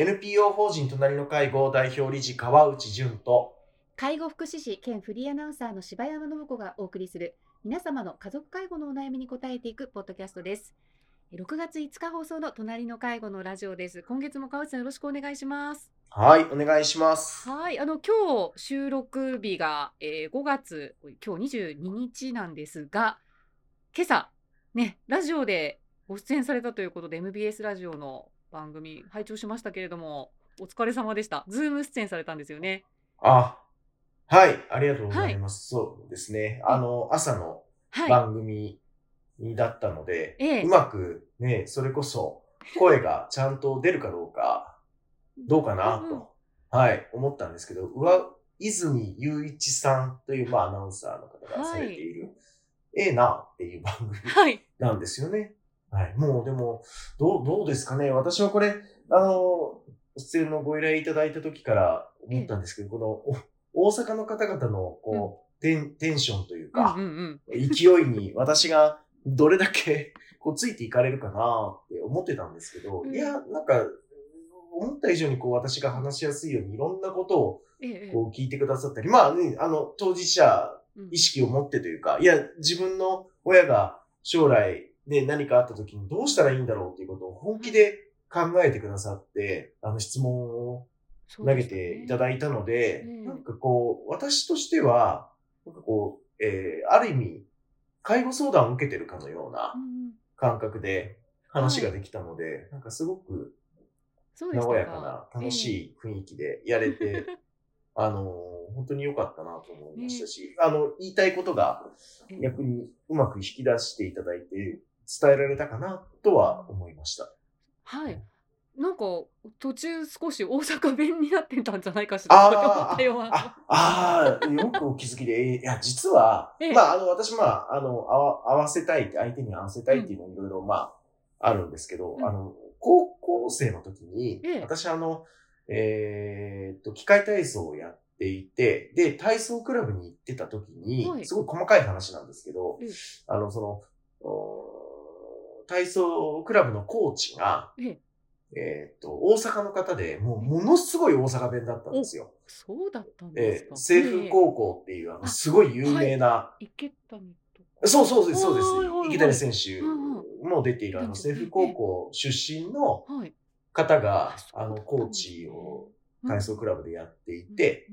NPO 法人隣の介護代表理事川内淳と介護福祉士兼フリーアナウンサーの柴山信子がお送りする皆様の家族介護のお悩みに答えていくポッドキャストです。6月5日放送の隣の介護のラジオです。今月も川内さんよろしくお願いします。はい、お願いします。はい、あの今日収録日が、えー5月今日22日なんですが、今朝ねラジオでご出演されたということで MBS ラジオの番組拝聴しましたけれども、お疲れ様でした。ズーム出演されたんですよね。あ、はい、ありがとうございます。そうですね。あの、朝のはい。番組だったので、ええうまくね、それこそ声がちゃんと出るかどうか、どうかなうんうんと、はい、思ったんですけど、上泉雄一さんという、まあ、アナウンサーの方がされている、ええなっていう番組はい。なんですよね。はい。もうでも、どう、どうですかね。私はこれ、あの、出演のご依頼いただいた時から思ったんですけど、この、お大阪の方々の、こう、テン、テンションというか、勢いに私がどれだけ、こう、ついていかれるかなって思ってたんですけど、うん。いや、なんか、思った以上にこう、私が話しやすいように、いろんなことを、こう、聞いてくださったり、まあね、あの、当事者うん。意識を持ってというか、いや、自分の親が将来ね、何かあった時にどうしたらいいんだろうっていうことを本気で考えてくださって、あの質問を投げていただいたので、うん。なんかこう、私としては、なんかこう、えーある意味、介護相談を受けてるかのようなうんうん。感覚で話ができたので、なんかすごくそうでした和やかな楽しい雰囲気でやれて、あのー本当に良かったなと思いましたし、あの、言いたいことがええ逆にうまく引き出していただいて伝えられたかなとは思いました。はい。なんか途中少し大阪弁になってたんじゃないかしら。ああー、よくお気づきで、えーいや、実は、ええ。まあ、あの、私、まあ、あの、合わ合わせたいって、相手に合わせたいっていうのはいろいろ、まあ、あるんですけど、うん。あの、高校生の時に、ええ。私、あの、えーっと、機械体操をやっていて、で、体操クラブに行ってた時に、はい。すごい細かい話なんですけど、ええあの、その、お体操クラブのコーチが、えっと、大阪の方で、もう、ものすごい大阪弁だったんですよ。そうだったんですか。えー、西風高校っていう、あの、すごい有名な、ええ池谷。そうそうです、そうです。池谷選手うんも出ている、あの、うん西風高校出身のはい。方があ、の、コーチを体操クラブでやっていて、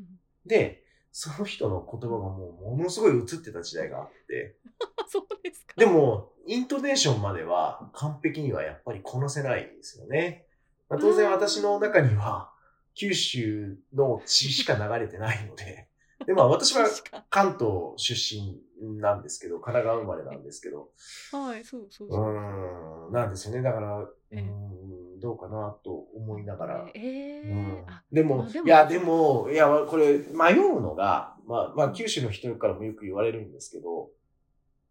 で、その人の言葉がもう、ものすごい映ってた時代があって、そうですか。でも、イントネーションまでは完璧にはやっぱりこなせないんですよね。まあ、当然私の中には、九州の血しか流れてないので、で、まあ私は 関東出身なんですけど、神奈川生まれなんですけど、はい、そうそううそう。ーん、なんですよね。だから、うん、どうかなと思いながら。ええうん。あ、でも、いや、でも、いや、これ、迷うのが、まあ、まあ、九州の人からもよく言われるんですけど、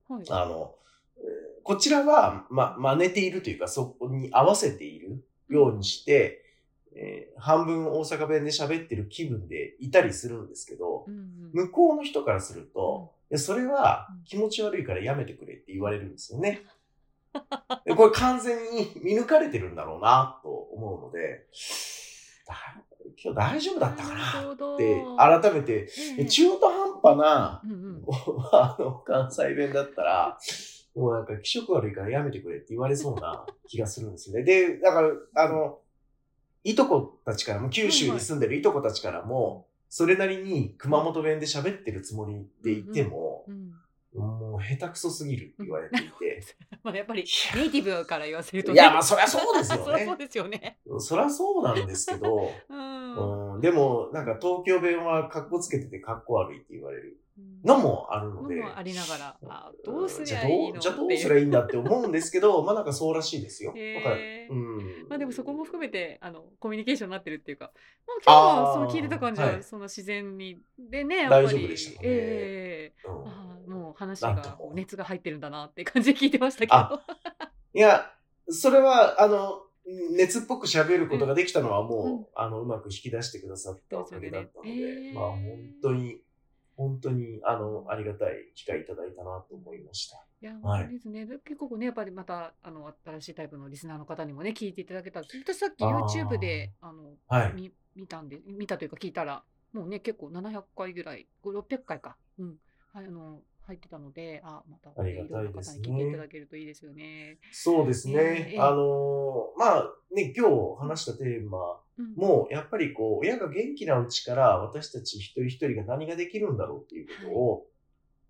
はい。あの、えーこちらは、ま、真似ているというか、そこに合わせているようにして、えー半分大阪弁で喋ってる気分でいたりするんですけどう、んうん。向こうの人からすると、いやそれはうん。気持ち悪いからやめてくれって言われるんですよね。でこれ完全に見抜かれてるんだろうなと思うので、だ今日大丈夫だったかなって改めて、えええ中途半端なうんうん。あの関西弁だったら、もうなんか気色悪いからやめてくれって言われそうな気がするんですよね。で、だから、あの、いとこたちからも、九州に住んでるいとこたちからも、それなりに熊本弁で喋ってるつもりでいてもう、んもう下手くそすぎるって言われていて。まあやっぱりネイティブから言わせるといや、まあそりゃそうですよそりゃそうね。ですよね。そりゃそうなんですけど、うん。うん、でも、なんか東京弁は格好つけてて格好悪いって言われるのもあるので。もありながら、あどうすじゃありゃいいのどうじゃあどうすりゃいいんだって思うんですけど、まあなんかそうらしいですよ。へー。うん。まあでもそこも含めてあのコミュニケーションになってるっていうか、まあ、今日はその聞いてた感じは、はい。その自然にでねやっぱり。大丈夫でしたかね。ええ。うん。あーもう話が熱が入ってるんだなって感じで聞いてましたけど。あいや、それは、あの、熱っぽく喋ることができたのはもう、うん。あの、うまく引き出してくださったおかげだったので、ですよね。へー。まあ本当に、本当に、あの、ありがたい機会いただいたなと思いました。いや、はい本当ですね。で結構ね、やっぱりまた、あの、新しいタイプのリスナーの方にもね、聞いていただけたら、私さっき YouTube で、あの、はい。み見たんで、見たというか聞いたら、もうね、結構700回ぐらい、5 600回か、うん、はいあの、入ってたので、あ、また、ありがたいいろんなですね方に聞いていただけるといいですよね。そうですね。ええあのーまあね、今日話したテーマうん、も、やっぱりこう、親が元気なうちから私たち一人一人が何ができるんだろうっていうことを、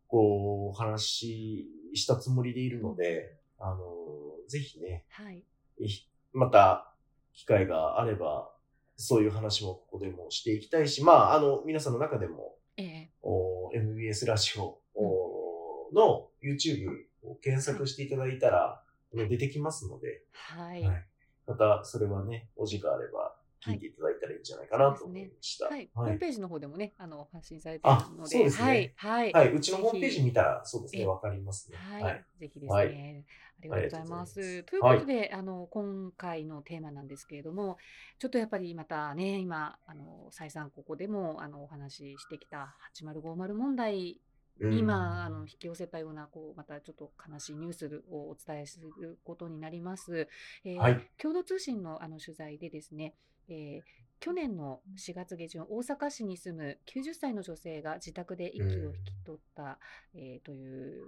こう、話したつもりでいるので、あのーぜひね、はい。いまた機会があれば、そういう話もここでもしていきたいし、まあ、あの、皆さんの中でも、ええ。お MBS ラジオおの YouTube を検索していただいたら、出てきますので、はい。はい。またそれはね、お時間あれば聞いていただいたらいいんじゃないかなと思いました。はい。ホはいームページの方でもね、あの、発信されているあので、そうですねはい。はい。はい、うちのホームページ見たら、そうですね、えわかりますね。はい、はい。ぜひですね、はいありがとうございます。ということで、あの今回のテーマなんですけれども、ちょっとやっぱりまたね、今あの再三ここでもあのお話ししてきた8050問題うん今あの引き寄せたようなこうまたちょっと悲しいニュースをお伝えすることになります。えーはい。共同通信のあの取材でですね、えー去年の4月下旬大阪市に住む90歳の女性が自宅で息を引き取った、えーという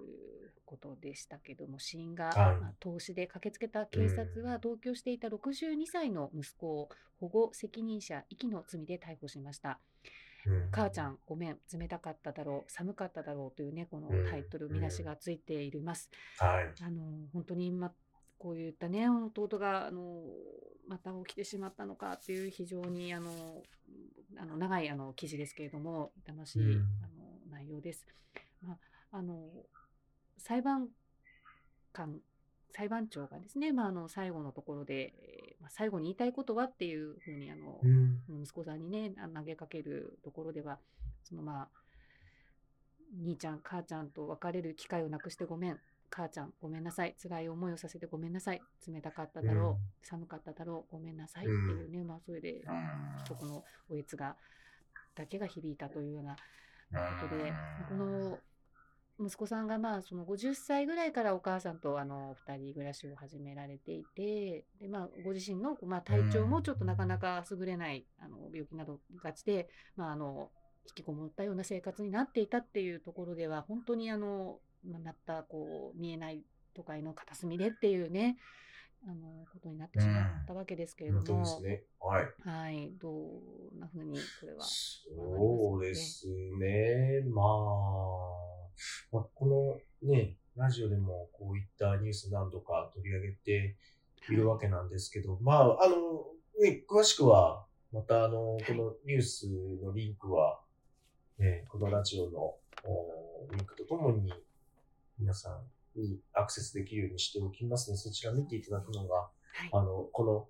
ことでしたけども死因が、はい。まあ投資で駆けつけた警察は同居していた62歳の息子を保護責任者遺棄の罪で逮捕しました。うん母ちゃんごめん冷たかっただろう寒かっただろうというねこのタイトルうん見出しがついています。はい。あの本当に今こういったね弟があのまた起きてしまったのかっていう非常にあのあの長いあの記事ですけれども痛ましい、うんあの内容です。まあ、あの裁判官裁判長がですね、まあ、あの最後のところで、えーまあ、最後に言いたいことはっていうふうにあの、うん息子さんにねあ投げかけるところではそのまあ兄ちゃん母ちゃんと別れる機会をなくしてごめん。母ちゃんごめんなさい。辛い思いをさせてごめんなさい。冷たかっただろう、うん。寒かっただろう。ごめんなさいっていうね、まあそれでそこのおえつがだけが響いたというようなことでこの息子さんがまあその50歳ぐらいからお母さんとあの2人暮らしを始められていてで、まあ、ご自身のまあ体調もちょっとなかなか優れないあの病気などがちで、まあ、あの引きこもったような生活になっていたっていうところでは本当にあの、まあ、またこう見えない都会の片隅でっていうねあのことになってしまったわけですけれども、ですね。はい。はい、どんなふうにこれは。そうですね。まあ、まあ、このね、ラジオでもこういったニュース何度か取り上げているわけなんですけど、まあ、あの、ね、詳しくは、またあの、このニュースのリンクは、ね、このラジオのおリンクとともに、皆さんにアクセスできるようにしておきますので、そちら見ていただくのが、はい。あの、この、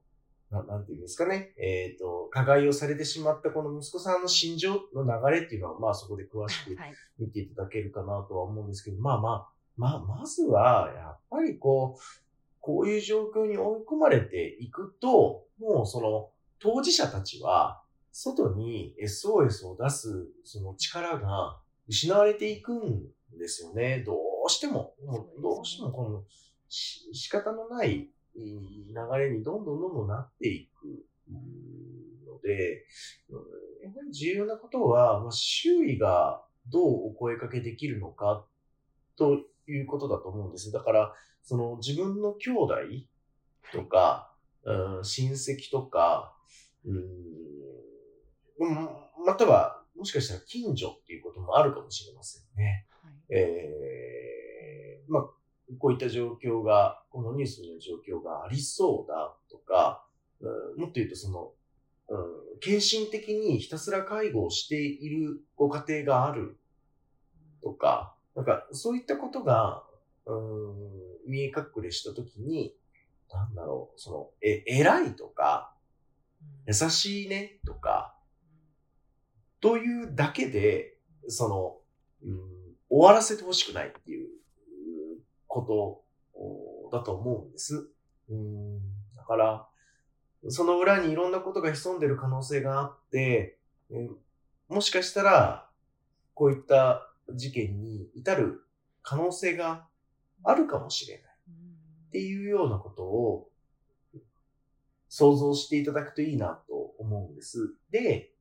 ななんていうんですかね、えっ、と、加害をされてしまったこの息子さんの心情の流れっていうのは、まあそこで詳しくはい。見ていただけるかなとは思うんですけど、まあまあ、まあ、まずは、やっぱりこう、こういう状況に追い込まれていくと、もうその、当事者たちは、外に SOS を出す、その力が失われていくんですよね。どうしても、もうどうしてもこの、し仕方のないいい流れにどんどんどんどんなっていくうんので、うんやっぱり重要なことは、まあ、周囲がどうお声かけできるのかということだと思うんです。だから、その自分の兄弟とか、うん、親戚とか、うん、うんまたは、もしかしたら近所っていうこともあるかもしれませんね。はいえーまあ、こういった状況が、このニュースの状況がありそうだとか、うん、もっと言うとその、うん、献身的にひたすら介護をしているご家庭があるとか、なんかそういったことが、うん、見え隠れしたときに、なんだろう、その、え、偉いとか、優しいねとか、というだけで、その、うん、終わらせてほしくないっていうことだと思うんです。うん、だから、その裏にいろんなことが潜んでる可能性があって、えもしかしたら、こういった事件に至る可能性があるかもしれないっていうようなことを想像していただくといいなと思うんです。で、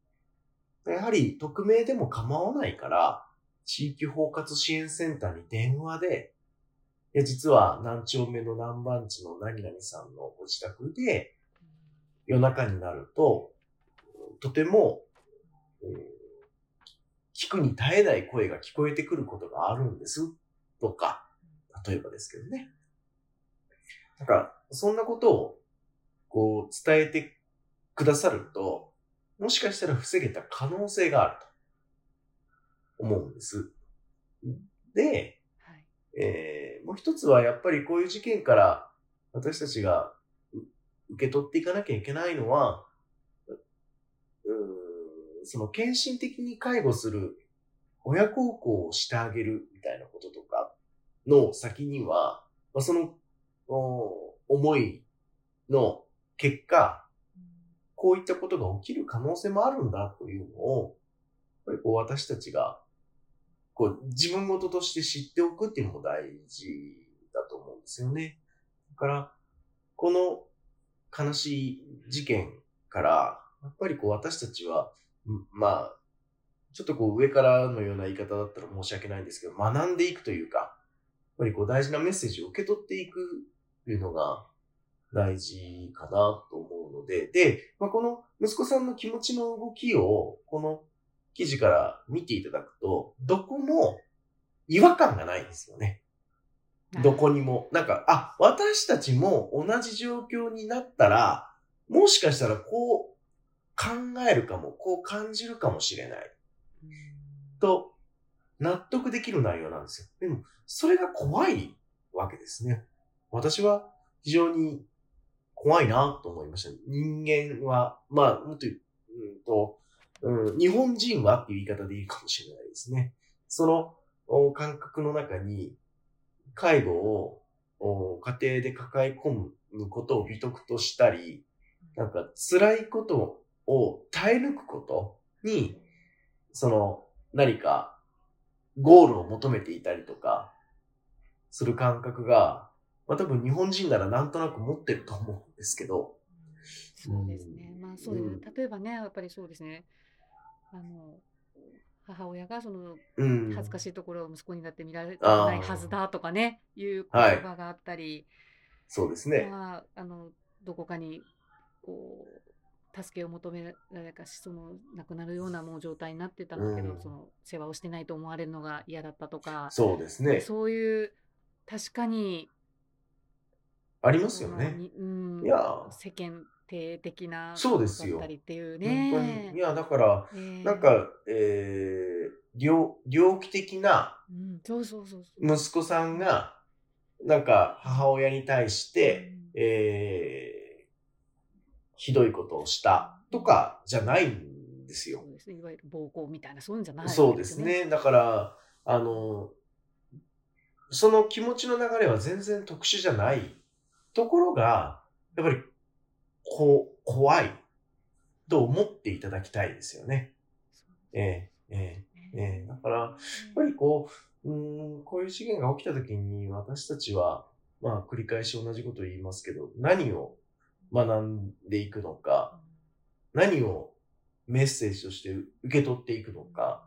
やはり匿名でも構わないから、地域包括支援センターに電話で、いや、実は何丁目の何番地の何々さんのご自宅で、夜中になると、とても、うん聞くに耐えない声が聞こえてくることがあるんです。とか、例えばですけどね。なんか、そんなことを、こう、伝えてくださると、もしかしたら防げた可能性があると思うんです。で、う一つはやっぱりこういう事件から私たちが受け取っていかなきゃいけないのは、その献身的に介護する親孝行をしてあげるみたいなこととかの先には、まあ、その思いの結果、こういったことが起きる可能性もあるんだというのを、やっぱりこう私たちがこう自分事として知っておくっていうのも大事だと思うんですよね。だから、この悲しい事件から、やっぱりこう私たちは、まあ、ちょっとこう上からのような言い方だったら申し訳ないんですけど、学んでいくというか、やっぱりこう大事なメッセージを受け取っていくというのが大事かなと思うので、で、まあ、この息子さんの気持ちの動きを、この記事から見ていただくと、どこも違和感がないんですよね。どこにも。なんか、あ、私たちも同じ状況になったら、もしかしたらこう考えるかも、こう感じるかもしれない。うんと、納得できる内容なんですよ。でも、それが怖いわけですね。私は非常に怖いなと思いました。人間は、まあ、もっと言ううんと、うん、日本人はっていう言い方でいいかもしれないですね。その感覚の中に、介護を家庭で抱え込むことを美徳としたり、なんか辛いことを耐え抜くことに、その何かゴールを求めていたりとか、する感覚が、まあ多分日本人ならなんとなく持ってると思うんですけど、そうですね。まあそうですうん例えばね、やっぱりそうですね。あの母親がそのうん。恥ずかしいところを息子にだって見られないはずだとかね、いう言はい葉があったり、そうですね。まああのどこかにこう助けを求められかしその亡くなるようなもう状態になってたんだけど、うんその世話をしてないと思われるのが嫌だったとか、そうですね。そういう確かにありますよね。にうん、いや世間体的なそうですよだったりっていう本当ねに。い。や、だから、えーなんか、えー、猟猟奇的な。息子さんが、なんか母親に対して、えー、ひどいことをしたとかじゃないんですよそ。うですね。いわゆる暴行みたいな、そういうんじゃない、そうです。ね。だから、あの、その気持ちの流れは全然特殊じゃないところが、やっぱり、こう、怖いと思っていただきたいですよね。ええええええ。だから、やっぱりこう、うーん、こういう事件が起きた時に私たちは、まあ繰り返し同じことを言いますけど、何を学んでいくのか、何をメッセージとして受け取っていくのか、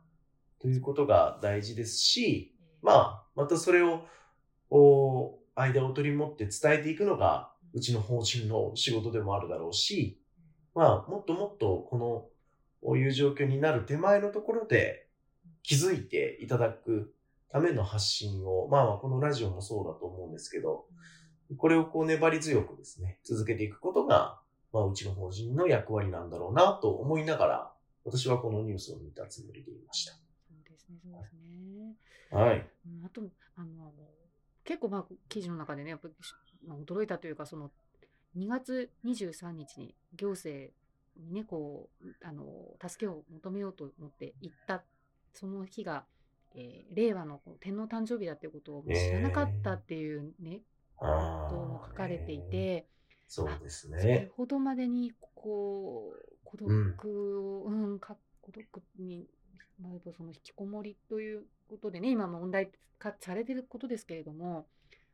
ということが大事ですし、まあ、またそれを、お間を取り持って伝えていくのが、うちの法人の仕事でもあるだろうし、まあ、もっともっとこの、こういう状況になる手前のところで気づいていただくための発信を、まあ、このラジオもそうだと思うんですけど、これをこう粘り強くですね、続けていくことが、まあ、うちの法人の役割なんだろうなと思いながら、私はこのニュースを見たつもりでいました。そうですね、そうですね。はい。うんあと、あの、結構まあ、記事の中でね、やっぱり、まあ、驚いたというか、その、2月23日に行政にね、こう、あの、助けを求めようと思って行った、その日が、えー令和の天皇誕生日だっていうことを知らなかったっていうね、あことも書かれていーて、そうですそれね。ほどまでにこう孤独を、うんか孤独になるとその引きこもりということでね今問題化されてることですけれども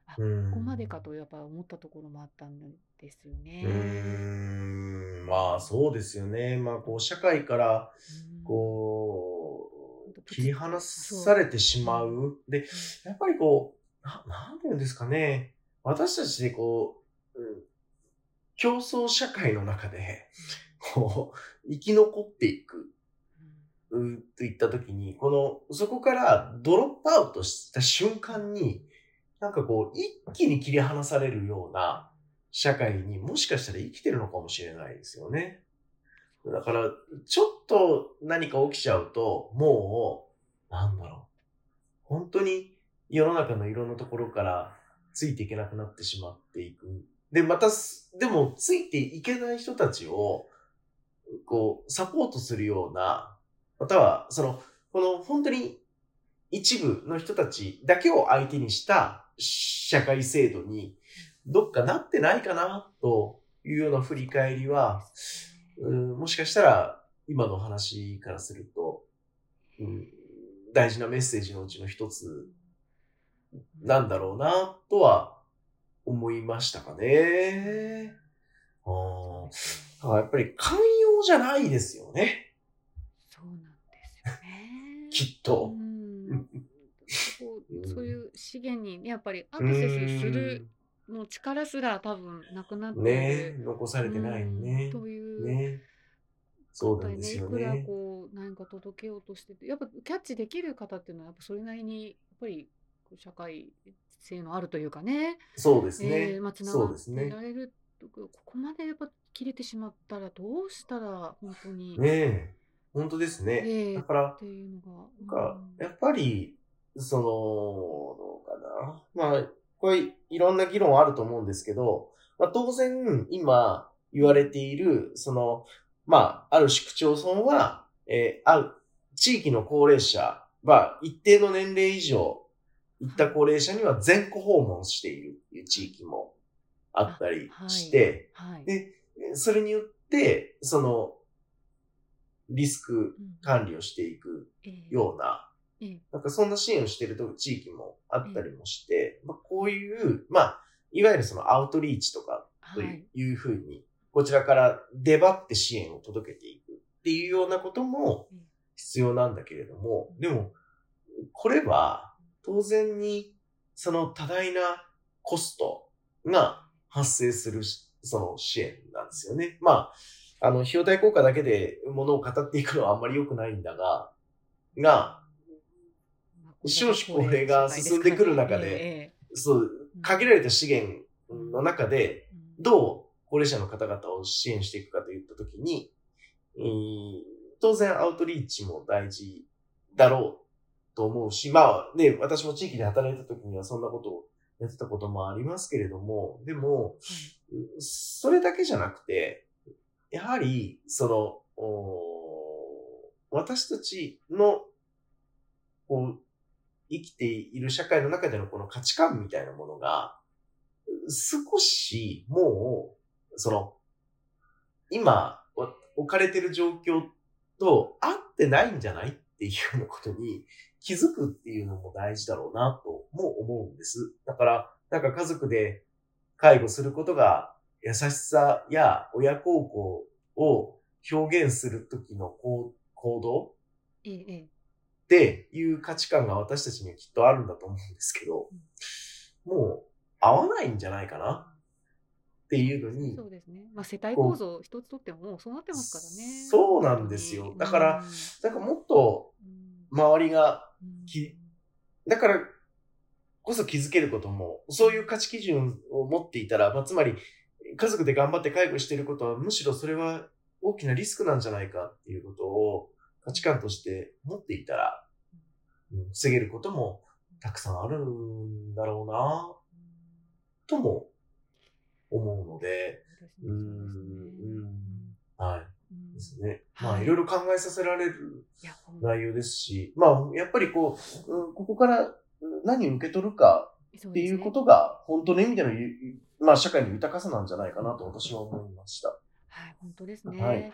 ここまでかとやっぱ思ったところもあったんですよね。うーんまあそうですよね。まあこう社会からうんこう切り離されてしまう。で、やっぱりこう、ななんていうんですかね。私たちでこう、うん競争社会の中で、こう、生き残っていく。うんといったときに、この、そこからドロップアウトした瞬間に、なんかこう、一気に切り離されるような社会にもしかしたら生きてるのかもしれないですよね。だから、ちょっと何か起きちゃうと、もう、なんだろう。本当に世の中のいろんなところからついていけなくなってしまっていく。で、また、でも、ついていけない人たちを、こう、サポートするような、または、その、この本当に一部の人たちだけを相手にした社会制度に、どっかなってないかな、というような振り返りは、うんもしかしたら、今の話からすると、うん、大事なメッセージのうちの一つなんだろうな、とは思いましたかね。あーだからやっぱり寛容じゃないですよね。そうなんですよね。きっと。うんそういう資源にねやっぱりアクセスするの力すら多分なくなって。ね残されてないねうん。という。ねそうなんですよいくらね。こう何か届けようとしててやっぱキャッチできる方っていうのはやっぱそれなりにやっぱり社会性のあるというかねそうですね。えーまあ、つながってそうですねい。られるとここまでやっぱ切れてしまったらどうしたら本当に、ねえ。本当ですね。ええだからっ、ていうのが。なんかうんやっぱり、その、どうかな。まあ、これ、いろんな議論あると思うんですけど、まあ、当然、今言われている、その、まあ、ある市区町村は、えーある地域の高齢者は一定の年齢以上、いった高齢者には全戸訪問しているっていう地域もあったりして、はい。でそれによって、その、リスクうん管理をしていくええような、ええなんかそんな支援をしていると地域もあったりもして、まあ、こういう、まあ、いわゆるそのアウトリーチとかとはいい。うふうに、こちらから出張って支援を届けていくっていうようなこともうん必要なんだけれども、でも、これは当然にその多大なコストが発生するしその支援なんですよね。まあ、あの、費用対効果だけでものを語っていくのはあんまり良くないんだが、が、まあ少子高齢が進んでくる中でええ。そう、限られた資源の中で、ええどう高齢者の方々を支援していくかといったときに、えー当然アウトリーチも大事だろうと思うし、まあね、私も地域で働いたときにはそんなことをやってたこともありますけれども、でも、それだけじゃなくて、やはり、その、お私たちの、こう、生きている社会の中でのこの価値観みたいなものが、少しもう、その、今、置かれてる状況と合ってないんじゃないっていうようなことに気づくっていうのも大事だろうなとも思うんです。だから、なんか家族で介護することが優しさや親孝行を表現するときの行動ええっていう価値観が私たちにはきっとあるんだと思うんですけど、もう合わないんじゃないかな？っていうのにそ、うですね。まあ世帯構造一つとってももうそうなってますからね。そうなんですよ。だからなんかもっとうん、周りが、うん。きだからこそ気づけることも、そういう価値基準を持っていたら、まあ、つまり家族で頑張って介護していることは、むしろそれは大きなリスクなんじゃないかっていうことを価値観として持っていたら、うん防げることもたくさんあるんだろうな、とも思うので、そうんはい。うんですね。はいまあ、いろいろ考えさせられる内容ですし、まあ、やっぱりこう、うんここからうん何を受け取るかそっていうことが、本当の意味でのゆ、まあ、社会の豊かさなんじゃないかなと私は思いました。はい、本当ですね。はい